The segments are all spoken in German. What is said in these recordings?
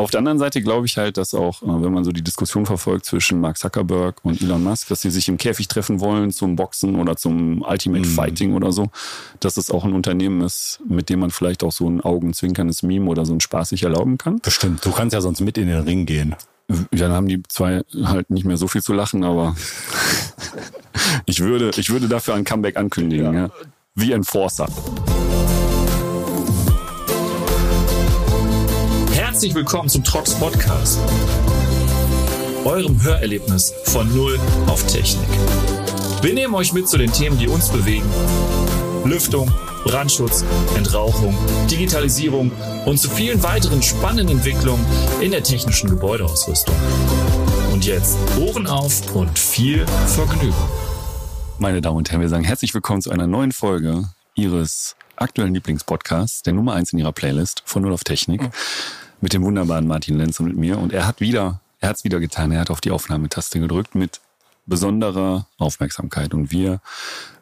Auf der anderen Seite glaube ich halt, dass auch, äh, wenn man so die Diskussion verfolgt zwischen Mark Zuckerberg und Elon Musk, dass sie sich im Käfig treffen wollen zum Boxen oder zum Ultimate mhm. Fighting oder so, dass es auch ein Unternehmen ist, mit dem man vielleicht auch so ein augenzwinkerndes Meme oder so ein Spaß sich erlauben kann. Bestimmt. Du kannst ja sonst mit in den Ring gehen. Dann haben die zwei halt nicht mehr so viel zu lachen, aber ich würde, ich würde dafür ein Comeback ankündigen. Ja. Ja. Wie Enforcer. Herzlich willkommen zum Trox Podcast, eurem Hörerlebnis von Null auf Technik. Wir nehmen euch mit zu den Themen, die uns bewegen. Lüftung, Brandschutz, Entrauchung, Digitalisierung und zu vielen weiteren spannenden Entwicklungen in der technischen Gebäudeausrüstung. Und jetzt Ohren auf und viel Vergnügen. Meine Damen und Herren, wir sagen herzlich willkommen zu einer neuen Folge Ihres aktuellen Lieblingspodcasts, der Nummer eins in Ihrer Playlist von Null auf Technik. Mhm mit dem wunderbaren Martin Lenz und mit mir. Und er hat wieder, er hat es wieder getan. Er hat auf die Aufnahmetaste gedrückt mit besonderer Aufmerksamkeit. Und wir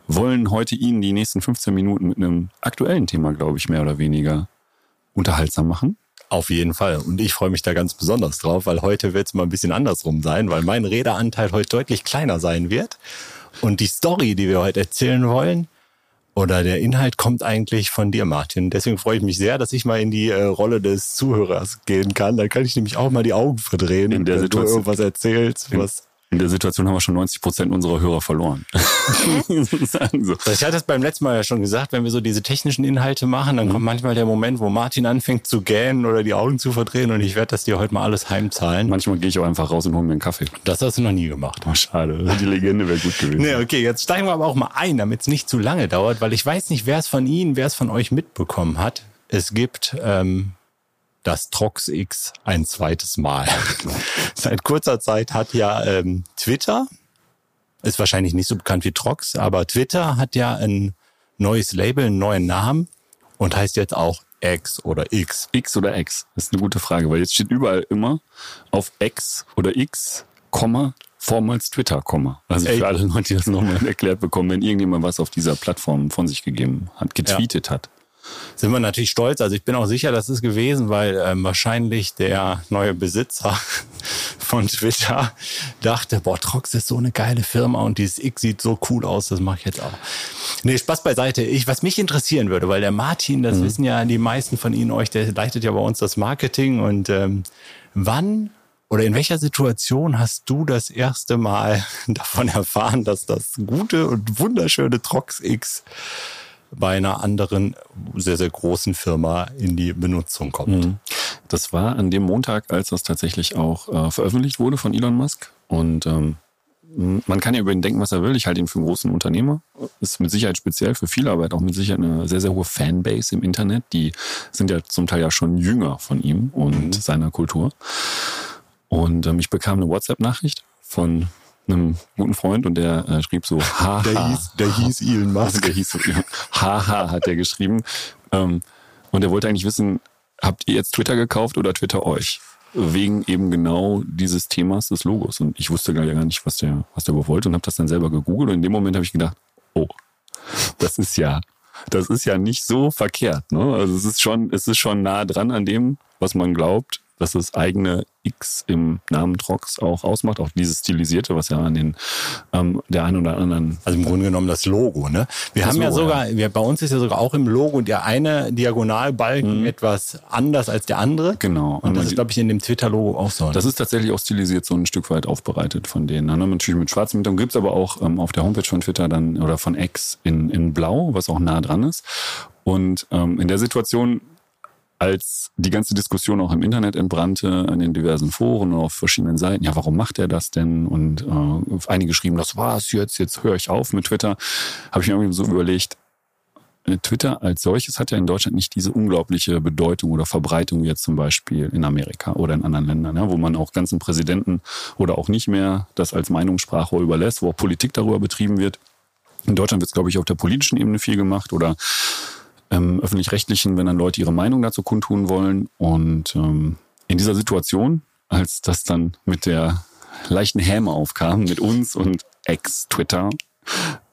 wollen heute Ihnen die nächsten 15 Minuten mit einem aktuellen Thema, glaube ich, mehr oder weniger unterhaltsam machen. Auf jeden Fall. Und ich freue mich da ganz besonders drauf, weil heute wird es mal ein bisschen andersrum sein, weil mein Redeanteil heute deutlich kleiner sein wird. Und die Story, die wir heute erzählen wollen, oder der Inhalt kommt eigentlich von dir, Martin. Deswegen freue ich mich sehr, dass ich mal in die äh, Rolle des Zuhörers gehen kann. Da kann ich nämlich auch mal die Augen verdrehen, in der wenn Situation, du irgendwas erzählst, was in der Situation haben wir schon 90 Prozent unserer Hörer verloren. so. Ich hatte es beim letzten Mal ja schon gesagt, wenn wir so diese technischen Inhalte machen, dann mhm. kommt manchmal der Moment, wo Martin anfängt zu gähnen oder die Augen zu verdrehen und ich werde das dir heute mal alles heimzahlen. Manchmal gehe ich auch einfach raus und hole mir einen Kaffee. Das hast du noch nie gemacht. Oh, schade. Die Legende wäre gut gewesen. Nee, okay, jetzt steigen wir aber auch mal ein, damit es nicht zu lange dauert, weil ich weiß nicht, wer es von Ihnen, wer es von euch mitbekommen hat. Es gibt ähm, das Trox X ein zweites Mal. Seit kurzer Zeit hat ja ähm, Twitter, ist wahrscheinlich nicht so bekannt wie Trox, aber Twitter hat ja ein neues Label, einen neuen Namen und heißt jetzt auch X oder X. X oder X? Das ist eine gute Frage, weil jetzt steht überall immer auf X oder X, Komma, vormals Twitter, Komma. Also für alle Leute, die das nochmal erklärt bekommen, wenn irgendjemand was auf dieser Plattform von sich gegeben hat, getweetet ja. hat sind wir natürlich stolz. Also ich bin auch sicher, das ist gewesen, weil ähm, wahrscheinlich der neue Besitzer von Twitter dachte, boah, Trox ist so eine geile Firma und dieses X sieht so cool aus, das mache ich jetzt auch. Nee, Spaß beiseite. Ich, was mich interessieren würde, weil der Martin, das mhm. wissen ja die meisten von Ihnen euch, der leitet ja bei uns das Marketing und ähm, wann oder in welcher Situation hast du das erste Mal davon erfahren, dass das gute und wunderschöne Trox X bei einer anderen sehr, sehr großen Firma in die Benutzung kommt. Mhm. Das war an dem Montag, als das tatsächlich auch äh, veröffentlicht wurde von Elon Musk. Und ähm, man kann ja über ihn denken, was er will. Ich halte ihn für einen großen Unternehmer. Ist mit Sicherheit speziell für viele, aber hat auch mit Sicherheit eine sehr, sehr hohe Fanbase im Internet. Die sind ja zum Teil ja schon jünger von ihm und mhm. seiner Kultur. Und ähm, ich bekam eine WhatsApp-Nachricht von einem guten Freund und der äh, schrieb so, haha. Der hieß, der hieß Elon Musk. Der hieß so, haha, hat er geschrieben. Ähm, und er wollte eigentlich wissen, habt ihr jetzt Twitter gekauft oder Twitter euch? Wegen eben genau dieses Themas des Logos. Und ich wusste gar nicht, was der, was der überhaupt wollte und habe das dann selber gegoogelt. Und in dem Moment habe ich gedacht, oh, das ist ja, das ist ja nicht so verkehrt. Ne? Also es ist schon, es ist schon nah dran an dem, was man glaubt dass das eigene X im Namen Trox auch ausmacht, auch dieses Stilisierte, was ja an den ähm, der einen oder anderen. Also im Grunde genommen das Logo, ne? Wir haben Logo, ja sogar, wir, bei uns ist ja sogar auch im Logo der eine Diagonalbalken mhm. etwas anders als der andere. Genau. Und das ist, glaube ich, in dem Twitter-Logo auch so. Ne? Das ist tatsächlich auch stilisiert so ein Stück weit aufbereitet von denen. Ne? Natürlich mit schwarzem Hintergrund gibt's aber auch ähm, auf der Homepage von Twitter dann oder von X in, in Blau, was auch nah dran ist. Und ähm, in der Situation als die ganze Diskussion auch im Internet entbrannte, an den diversen Foren und auf verschiedenen Seiten, ja, warum macht er das denn? Und äh, einige schrieben, das war's jetzt, jetzt höre ich auf mit Twitter, habe ich mir irgendwie so überlegt, äh, Twitter als solches hat ja in Deutschland nicht diese unglaubliche Bedeutung oder Verbreitung wie jetzt zum Beispiel in Amerika oder in anderen Ländern, ja, wo man auch ganzen Präsidenten oder auch nicht mehr das als Meinungssprache überlässt, wo auch Politik darüber betrieben wird. In Deutschland wird es, glaube ich, auf der politischen Ebene viel gemacht oder ähm, öffentlich-rechtlichen, wenn dann Leute ihre Meinung dazu kundtun wollen. Und ähm, in dieser Situation, als das dann mit der leichten Häme aufkam, mit uns und Ex-Twitter,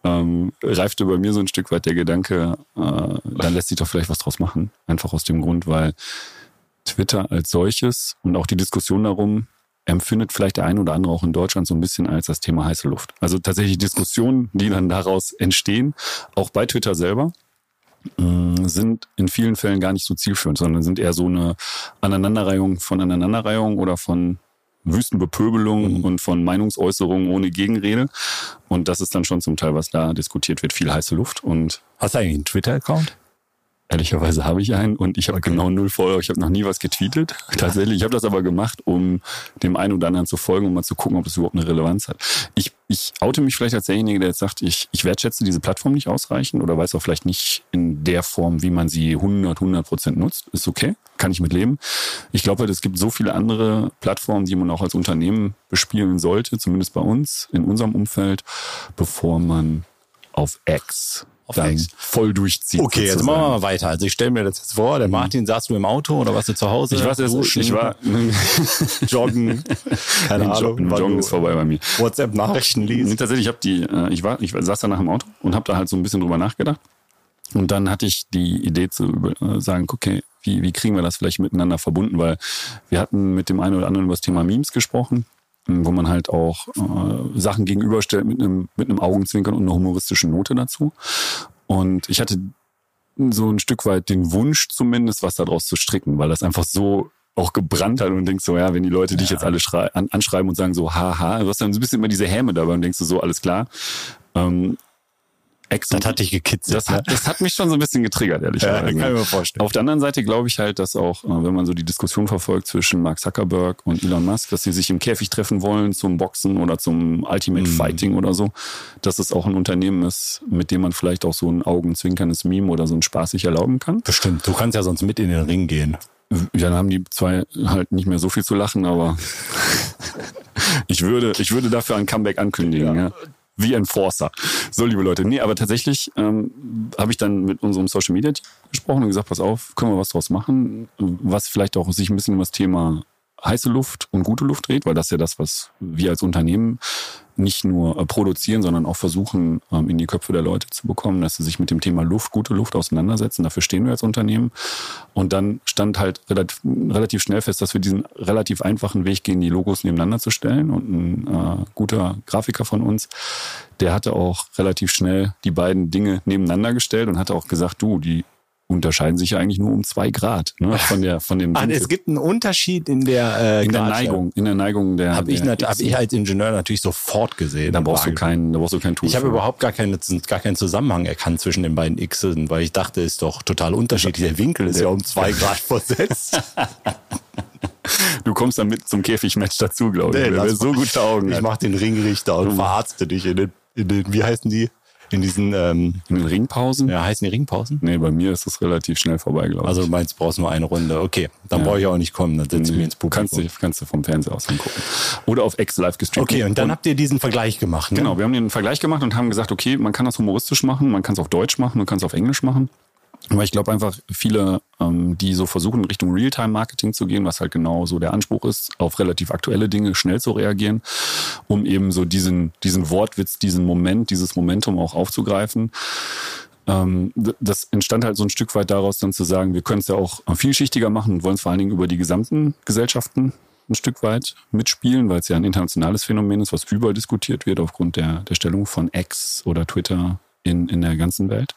ähm, reifte bei mir so ein Stück weit der Gedanke, äh, dann lässt sich doch vielleicht was draus machen. Einfach aus dem Grund, weil Twitter als solches und auch die Diskussion darum empfindet vielleicht der eine oder andere auch in Deutschland so ein bisschen als das Thema heiße Luft. Also tatsächlich Diskussionen, die dann daraus entstehen, auch bei Twitter selber, sind in vielen Fällen gar nicht so zielführend, sondern sind eher so eine Aneinanderreihung von Aneinanderreihung oder von Wüstenbepöbelung mhm. und von Meinungsäußerungen ohne Gegenrede. Und das ist dann schon zum Teil, was da diskutiert wird, viel heiße Luft. Und Hast du eigentlich einen Twitter-Account? Ehrlicherweise habe ich einen und ich habe okay. genau null Follower. Ich habe noch nie was getweetet. Tatsächlich. Ich habe das aber gemacht, um dem einen oder anderen zu folgen, um mal zu gucken, ob das überhaupt eine Relevanz hat. Ich, ich oute mich vielleicht als derjenige, der jetzt sagt, ich, ich wertschätze diese Plattform nicht ausreichend oder weiß auch vielleicht nicht in der Form, wie man sie 100, 100 Prozent nutzt. Ist okay. Kann ich mit leben. Ich glaube halt, es gibt so viele andere Plattformen, die man auch als Unternehmen bespielen sollte, zumindest bei uns, in unserem Umfeld, bevor man auf X auf dann X. voll durchzieht. Okay, sozusagen. jetzt machen wir mal weiter. Also ich stelle mir das jetzt vor, der Martin, saß du im Auto oder warst du zu Hause? Ich war, jetzt, ich war joggen. Keine Ahnung. Joggen, Joggen ist vorbei bei mir. WhatsApp-Nachrichten lesen. Nee, tatsächlich, ich habe die, äh, ich war, ich saß danach im Auto und habe da halt so ein bisschen drüber nachgedacht. Und dann hatte ich die Idee zu äh, sagen, okay, wie, wie kriegen wir das vielleicht miteinander verbunden? Weil wir hatten mit dem einen oder anderen über das Thema Memes gesprochen wo man halt auch äh, Sachen gegenüberstellt mit einem, mit einem Augenzwinkern und einer humoristischen Note dazu. Und ich hatte so ein Stück weit den Wunsch zumindest, was daraus zu stricken, weil das einfach so auch gebrannt hat und denkst so, ja, wenn die Leute dich jetzt alle an, anschreiben und sagen so, haha, du hast dann so ein bisschen immer diese Häme dabei und denkst du so, alles klar. Ähm, Ex das hat dich gekitzelt. Das hat, das hat mich schon so ein bisschen getriggert, ehrlicherweise. Ja, kann ich mir vorstellen. Auf der anderen Seite glaube ich halt, dass auch, äh, wenn man so die Diskussion verfolgt zwischen Mark Zuckerberg und Elon Musk, dass sie sich im Käfig treffen wollen zum Boxen oder zum Ultimate mhm. Fighting oder so, dass es auch ein Unternehmen ist, mit dem man vielleicht auch so ein augenzwinkerndes Meme oder so ein Spaß sich erlauben kann. Bestimmt. Du kannst ja sonst mit in den Ring gehen. Ja, dann haben die zwei halt nicht mehr so viel zu lachen, aber ich würde, ich würde dafür ein Comeback ankündigen. Ja. ja wie Enforcer. So, liebe Leute. Nee, aber tatsächlich ähm, habe ich dann mit unserem Social Media Team gesprochen und gesagt, pass auf, können wir was draus machen, was vielleicht auch sich ein bisschen um das Thema heiße Luft und gute Luft dreht, weil das ist ja das, was wir als Unternehmen nicht nur äh, produzieren, sondern auch versuchen, ähm, in die Köpfe der Leute zu bekommen, dass sie sich mit dem Thema Luft, gute Luft auseinandersetzen. Dafür stehen wir als Unternehmen. Und dann stand halt relativ, relativ schnell fest, dass wir diesen relativ einfachen Weg gehen, die Logos nebeneinander zu stellen. Und ein äh, guter Grafiker von uns, der hatte auch relativ schnell die beiden Dinge nebeneinander gestellt und hatte auch gesagt, du, die unterscheiden sich ja eigentlich nur um zwei Grad ne, von der von dem. Ah, es gibt einen Unterschied in der äh, in der Neigung, in der Neigung der. Habe ich, hab ich als Ingenieur natürlich sofort gesehen. Da brauchst du keinen, da brauchst du kein Tool. Ich habe überhaupt gar keinen gar keinen Zusammenhang erkannt zwischen den beiden Xen, weil ich dachte, ist doch total unterschiedlich. Der Winkel ist ja um zwei Grad versetzt. Du kommst dann mit zum Käfigmatch dazu, glaube ich. Nee, so gute Augen. Ich mach den Ringrichter und verarzte dich in den, in den, wie heißen die? In diesen ähm, in den Ringpausen? Ja, heißen die Ringpausen? Nee, bei mir ist das relativ schnell vorbei, glaube ich. Also du meinst, du brauchst nur eine Runde. Okay, dann ja. brauche ich auch nicht kommen, dann setze ich mir ins Publikum. Kannst du, kannst du vom Fernseher aus angucken. Oder auf X live gestreamt. Okay, und dann und, habt ihr diesen Vergleich gemacht, ne? Genau, wir haben den Vergleich gemacht und haben gesagt, okay, man kann das humoristisch machen, man kann es auf Deutsch machen, man kann es auf Englisch machen. Aber ich glaube einfach, viele, ähm, die so versuchen, Richtung Realtime-Marketing zu gehen, was halt genau so der Anspruch ist, auf relativ aktuelle Dinge schnell zu reagieren, um eben so diesen, diesen Wortwitz, diesen Moment, dieses Momentum auch aufzugreifen. Ähm, das entstand halt so ein Stück weit daraus, dann zu sagen, wir können es ja auch vielschichtiger machen und wollen es vor allen Dingen über die gesamten Gesellschaften ein Stück weit mitspielen, weil es ja ein internationales Phänomen ist, was überall diskutiert wird aufgrund der, der Stellung von X oder Twitter in, in der ganzen Welt.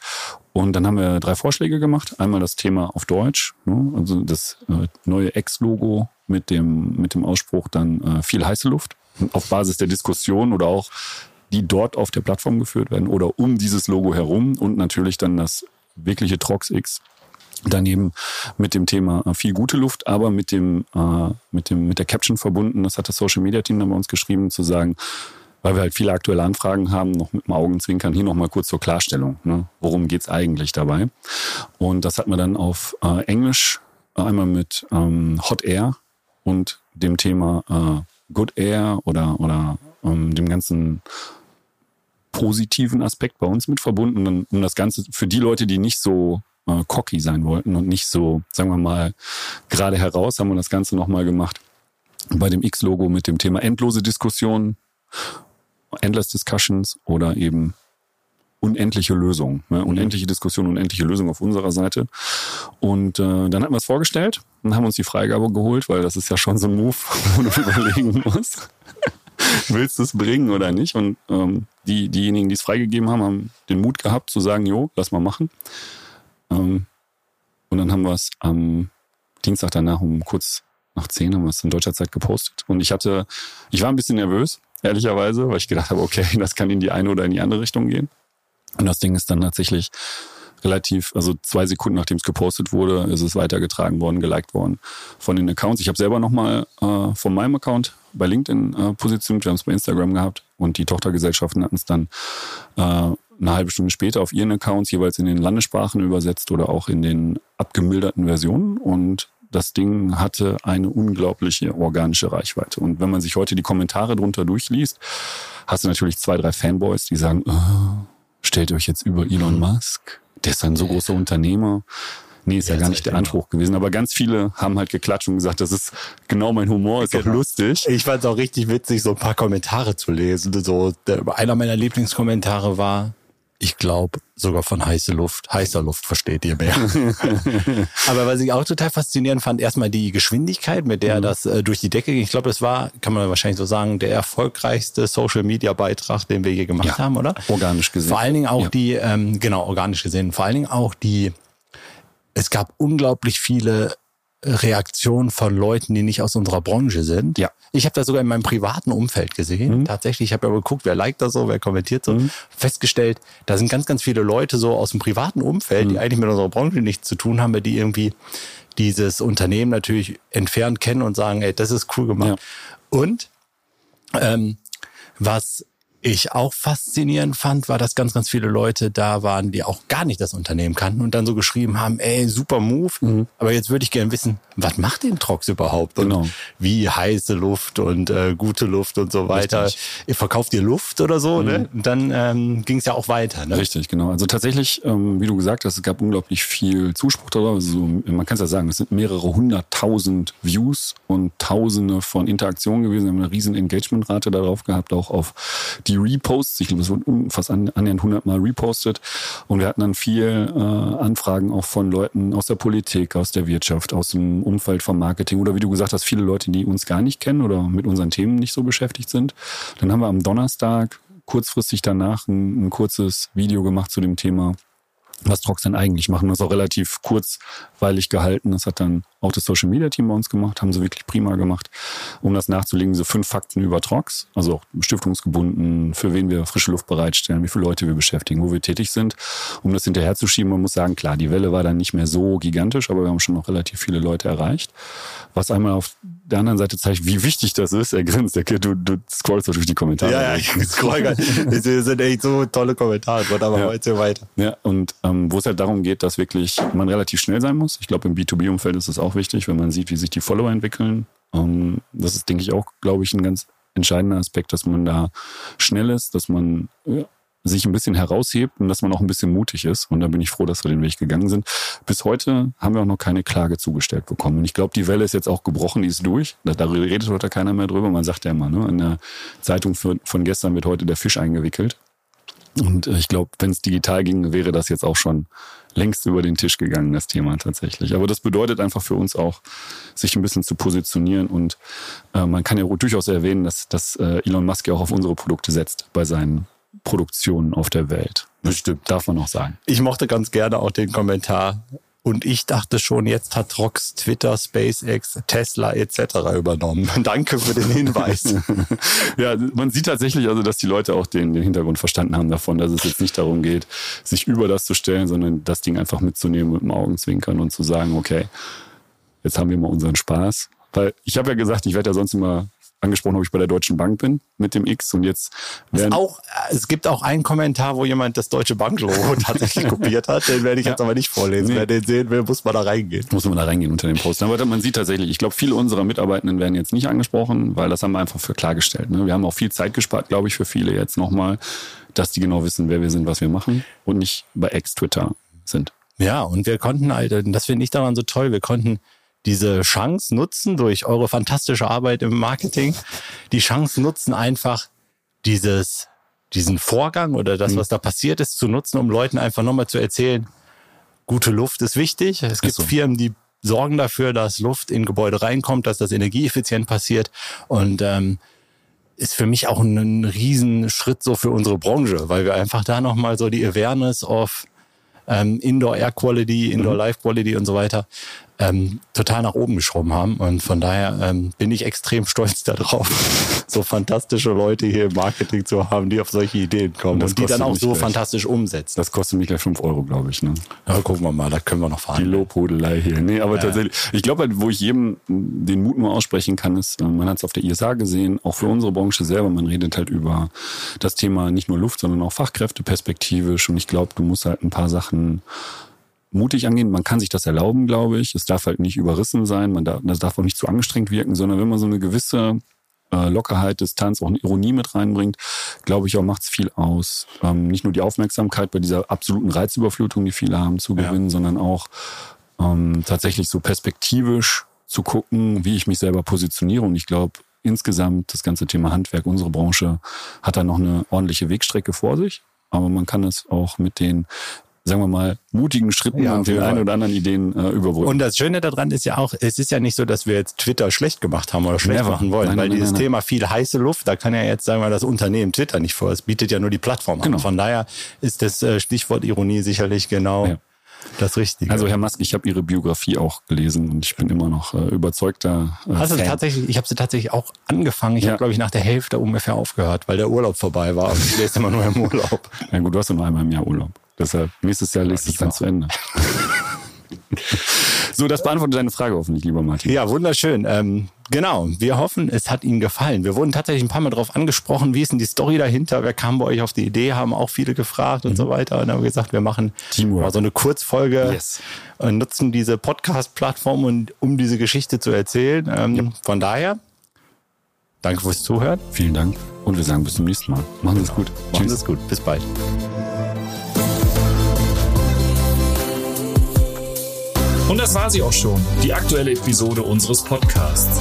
Und dann haben wir drei Vorschläge gemacht. Einmal das Thema auf Deutsch, ne? also das äh, neue X-Logo mit dem, mit dem Ausspruch dann äh, viel heiße Luft. Auf Basis der Diskussion oder auch die dort auf der Plattform geführt werden oder um dieses Logo herum und natürlich dann das wirkliche Trox X daneben mit dem Thema äh, viel gute Luft, aber mit dem, äh, mit dem, mit der Caption verbunden. Das hat das Social Media Team dann bei uns geschrieben, zu sagen, weil wir halt viele aktuelle Anfragen haben, noch mit dem Augenzwinkern hier nochmal kurz zur Klarstellung. Ne? Worum geht's eigentlich dabei? Und das hat man dann auf äh, Englisch äh, einmal mit ähm, Hot Air und dem Thema äh, Good Air oder, oder ähm, dem ganzen positiven Aspekt bei uns mit verbunden, und, um das Ganze für die Leute, die nicht so äh, cocky sein wollten und nicht so, sagen wir mal, gerade heraus, haben wir das Ganze nochmal gemacht bei dem X-Logo mit dem Thema endlose Diskussionen Endless Discussions oder eben unendliche Lösung, ne? unendliche Diskussion, unendliche Lösung auf unserer Seite. Und äh, dann hatten wir es vorgestellt und haben uns die Freigabe geholt, weil das ist ja schon so ein Move, wo du überlegen musst, willst du es bringen oder nicht? Und ähm, die, diejenigen, die es freigegeben haben, haben den Mut gehabt zu sagen, jo, lass mal machen. Ähm, und dann haben wir es am Dienstag danach um kurz nach zehn haben wir es in deutscher Zeit gepostet. Und ich hatte, ich war ein bisschen nervös, ehrlicherweise, weil ich gedacht habe, okay, das kann in die eine oder in die andere Richtung gehen. Und das Ding ist dann tatsächlich relativ, also zwei Sekunden nachdem es gepostet wurde, ist es weitergetragen worden, geliked worden von den Accounts. Ich habe selber nochmal äh, von meinem Account bei LinkedIn äh, positioniert, wir haben es bei Instagram gehabt und die Tochtergesellschaften hatten es dann äh, eine halbe Stunde später auf ihren Accounts jeweils in den Landessprachen übersetzt oder auch in den abgemilderten Versionen und das Ding hatte eine unglaubliche organische Reichweite. Und wenn man sich heute die Kommentare drunter durchliest, hast du natürlich zwei, drei Fanboys, die sagen, oh, stellt euch jetzt über Elon mhm. Musk, der ist ein so großer Unternehmer. Nee, ist ja, ja gar nicht der genau. Anspruch gewesen. Aber ganz viele haben halt geklatscht und gesagt, das ist genau mein Humor, ist genau. auch lustig. Ich fand es auch richtig witzig, so ein paar Kommentare zu lesen. So, einer meiner Lieblingskommentare war, ich glaube, sogar von heißer Luft. Heißer Luft versteht ihr mehr. Aber was ich auch total faszinierend fand, erstmal die Geschwindigkeit, mit der mhm. das äh, durch die Decke ging. Ich glaube, das war, kann man wahrscheinlich so sagen, der erfolgreichste Social Media Beitrag, den wir je gemacht ja, haben, oder? Organisch gesehen. Vor allen Dingen auch ja. die, ähm, genau, organisch gesehen. Vor allen Dingen auch die, es gab unglaublich viele Reaktion von Leuten, die nicht aus unserer Branche sind. Ja. Ich habe das sogar in meinem privaten Umfeld gesehen. Mhm. Tatsächlich, ich habe ja geguckt, wer liked das so, wer kommentiert so. Mhm. Festgestellt, da sind ganz, ganz viele Leute so aus dem privaten Umfeld, mhm. die eigentlich mit unserer Branche nichts zu tun haben, die irgendwie dieses Unternehmen natürlich entfernt kennen und sagen, ey, das ist cool gemacht. Ja. Und ähm, was ich auch faszinierend fand, war, dass ganz, ganz viele Leute da waren, die auch gar nicht das Unternehmen kannten und dann so geschrieben haben, ey, super Move, mhm. aber jetzt würde ich gerne wissen, was macht den Trox überhaupt? Genau. Und wie heiße Luft und äh, gute Luft und so weiter. Richtig. Ihr verkauft ihr Luft oder so, ne? mhm. ne? Und dann ähm, ging es ja auch weiter. Ne? Richtig, genau. Also tatsächlich, ähm, wie du gesagt hast, es gab unglaublich viel Zuspruch darüber. Also, man kann es ja sagen, es sind mehrere hunderttausend Views und Tausende von Interaktionen gewesen. Wir haben eine riesen Engagementrate darauf gehabt, auch auf die Reposts. Ich glaube, es wurden fast annähernd 100 Mal repostet. Und wir hatten dann viel äh, Anfragen auch von Leuten aus der Politik, aus der Wirtschaft, aus dem Umfeld vom Marketing oder wie du gesagt hast, viele Leute, die uns gar nicht kennen oder mit unseren Themen nicht so beschäftigt sind. Dann haben wir am Donnerstag kurzfristig danach ein, ein kurzes Video gemacht zu dem Thema was Trox denn eigentlich machen. Das ist auch relativ kurzweilig gehalten. Das hat dann auch das Social Media Team bei uns gemacht, haben sie wirklich prima gemacht, um das nachzulegen, so fünf Fakten über Trox, also auch stiftungsgebunden, für wen wir frische Luft bereitstellen, wie viele Leute wir beschäftigen, wo wir tätig sind, um das hinterherzuschieben. Man muss sagen, klar, die Welle war dann nicht mehr so gigantisch, aber wir haben schon noch relativ viele Leute erreicht. Was einmal auf der anderen Seite zeigt, wie wichtig das ist. Er grinst, der du, du scrollst durch die Kommentare. Ja, ja, ich scroll gerade. Das sind echt so tolle Kommentare. Aber ja. heute weiter. Ja, und ähm, wo es halt darum geht, dass wirklich man relativ schnell sein muss. Ich glaube, im B2B-Umfeld ist es auch wichtig, wenn man sieht, wie sich die Follower entwickeln. Um, das ist, denke ich, auch, glaube ich, ein ganz entscheidender Aspekt, dass man da schnell ist, dass man ja, sich ein bisschen heraushebt und dass man auch ein bisschen mutig ist. Und da bin ich froh, dass wir den Weg gegangen sind. Bis heute haben wir auch noch keine Klage zugestellt bekommen. Und ich glaube, die Welle ist jetzt auch gebrochen, die ist durch. Da, redet heute keiner mehr drüber. Man sagt ja immer, ne, in der Zeitung von gestern wird heute der Fisch eingewickelt. Und äh, ich glaube, wenn es digital ging, wäre das jetzt auch schon längst über den Tisch gegangen, das Thema tatsächlich. Aber das bedeutet einfach für uns auch, sich ein bisschen zu positionieren. Und äh, man kann ja durchaus erwähnen, dass, dass äh, Elon Musk ja auch auf unsere Produkte setzt bei seinen Produktionen auf der Welt. Bestimmt. Darf man auch sagen. Ich mochte ganz gerne auch den Kommentar, und ich dachte schon, jetzt hat Rox Twitter, SpaceX, Tesla etc. übernommen. Danke für den Hinweis. ja, man sieht tatsächlich also, dass die Leute auch den, den Hintergrund verstanden haben davon, dass es jetzt nicht darum geht, sich über das zu stellen, sondern das Ding einfach mitzunehmen mit dem Augenzwinkern und zu sagen, okay, jetzt haben wir mal unseren Spaß. Weil ich habe ja gesagt, ich werde ja sonst immer angesprochen, ob ich bei der Deutschen Bank bin mit dem X und jetzt werden auch es gibt auch einen Kommentar, wo jemand das Deutsche Bank Logo tatsächlich kopiert hat, den werde ich ja. jetzt aber nicht vorlesen. Nee. Wer den sehen will, muss man da reingehen. Muss man da reingehen unter dem Post. Aber man sieht tatsächlich, ich glaube, viele unserer Mitarbeitenden werden jetzt nicht angesprochen, weil das haben wir einfach für klargestellt. Ne? Wir haben auch viel Zeit gespart, glaube ich, für viele jetzt nochmal, dass die genau wissen, wer wir sind, was wir machen und nicht bei X Twitter sind. Ja, und wir konnten, Alter, das finde ich daran so toll, wir konnten diese Chance nutzen durch eure fantastische Arbeit im Marketing, die Chance nutzen einfach dieses diesen Vorgang oder das, mhm. was da passiert ist, zu nutzen, um Leuten einfach nochmal zu erzählen, gute Luft ist wichtig. Es gibt so. Firmen, die sorgen dafür, dass Luft in Gebäude reinkommt, dass das energieeffizient passiert. Und ähm, ist für mich auch ein, ein Riesenschritt so für unsere Branche, weil wir einfach da nochmal so die Awareness of ähm, Indoor Air Quality, Indoor mhm. Life Quality und so weiter ähm, total nach oben geschoben haben. Und von daher ähm, bin ich extrem stolz darauf, so fantastische Leute hier im Marketing zu haben, die auf solche Ideen kommen und, und die dann auch so gleich. fantastisch umsetzen. Das kostet mich gleich fünf Euro, glaube ich. Ne? Ja, gucken wir mal, da können wir noch fahren. Die Lobhudelei hier. Nee, aber ja. tatsächlich, ich glaube halt, wo ich jedem den Mut nur aussprechen kann, ist, äh, man hat es auf der ISA gesehen, auch für unsere Branche selber, man redet halt über das Thema nicht nur Luft, sondern auch Fachkräfte perspektivisch. Und ich glaube, du musst halt ein paar Sachen mutig angehen. Man kann sich das erlauben, glaube ich. Es darf halt nicht überrissen sein. Man darf, das darf auch nicht zu angestrengt wirken, sondern wenn man so eine gewisse äh, Lockerheit, Distanz, auch eine Ironie mit reinbringt, glaube ich auch, macht es viel aus. Ähm, nicht nur die Aufmerksamkeit bei dieser absoluten Reizüberflutung, die viele haben, zu gewinnen, ja. sondern auch ähm, tatsächlich so perspektivisch zu gucken, wie ich mich selber positioniere. Und ich glaube, insgesamt das ganze Thema Handwerk, unsere Branche, hat da noch eine ordentliche Wegstrecke vor sich. Aber man kann es auch mit den sagen wir mal, mutigen Schritten ja, und den ein oder anderen Ideen äh, überwunden. Und das Schöne daran ist ja auch, es ist ja nicht so, dass wir jetzt Twitter schlecht gemacht haben oder schlecht Never. machen wollen, nein, weil nein, dieses nein, Thema viel heiße Luft, da kann ja jetzt, sagen wir, das Unternehmen Twitter nicht vor. Es bietet ja nur die Plattform genau. an. Von daher ist das äh, Stichwort Ironie sicherlich genau ja. Das Richtige. Also Herr Mask, ich habe Ihre Biografie auch gelesen und ich bin immer noch äh, überzeugter. Äh, Hast du tatsächlich? Ich habe sie tatsächlich auch angefangen. Ich ja. habe glaube ich nach der Hälfte ungefähr aufgehört, weil der Urlaub vorbei war. Und ich lese immer nur im Urlaub. Ja gut, du hast ja nur einmal im Jahr Urlaub. Deshalb, nächstes Jahr liest es dann zu Ende. so, das beantwortet deine Frage hoffentlich, lieber Martin. Ja, wunderschön. Ähm, genau, wir hoffen, es hat Ihnen gefallen. Wir wurden tatsächlich ein paar Mal darauf angesprochen, wie ist denn die Story dahinter? Wer kam bei euch auf die Idee? Haben auch viele gefragt und mhm. so weiter. Und dann haben wir gesagt, wir machen Teamwork. mal so eine Kurzfolge yes. und nutzen diese Podcast-Plattform, um diese Geschichte zu erzählen. Ähm, ja. Von daher, danke fürs Zuhören. Vielen Dank und wir sagen bis zum nächsten Mal. Machen Sie es gut. Machen Sie es gut. Bis bald. Und das war sie auch schon, die aktuelle Episode unseres Podcasts.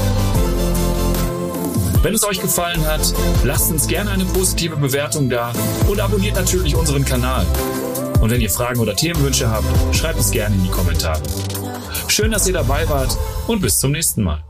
Wenn es euch gefallen hat, lasst uns gerne eine positive Bewertung da und abonniert natürlich unseren Kanal. Und wenn ihr Fragen oder Themenwünsche habt, schreibt es gerne in die Kommentare. Schön, dass ihr dabei wart und bis zum nächsten Mal.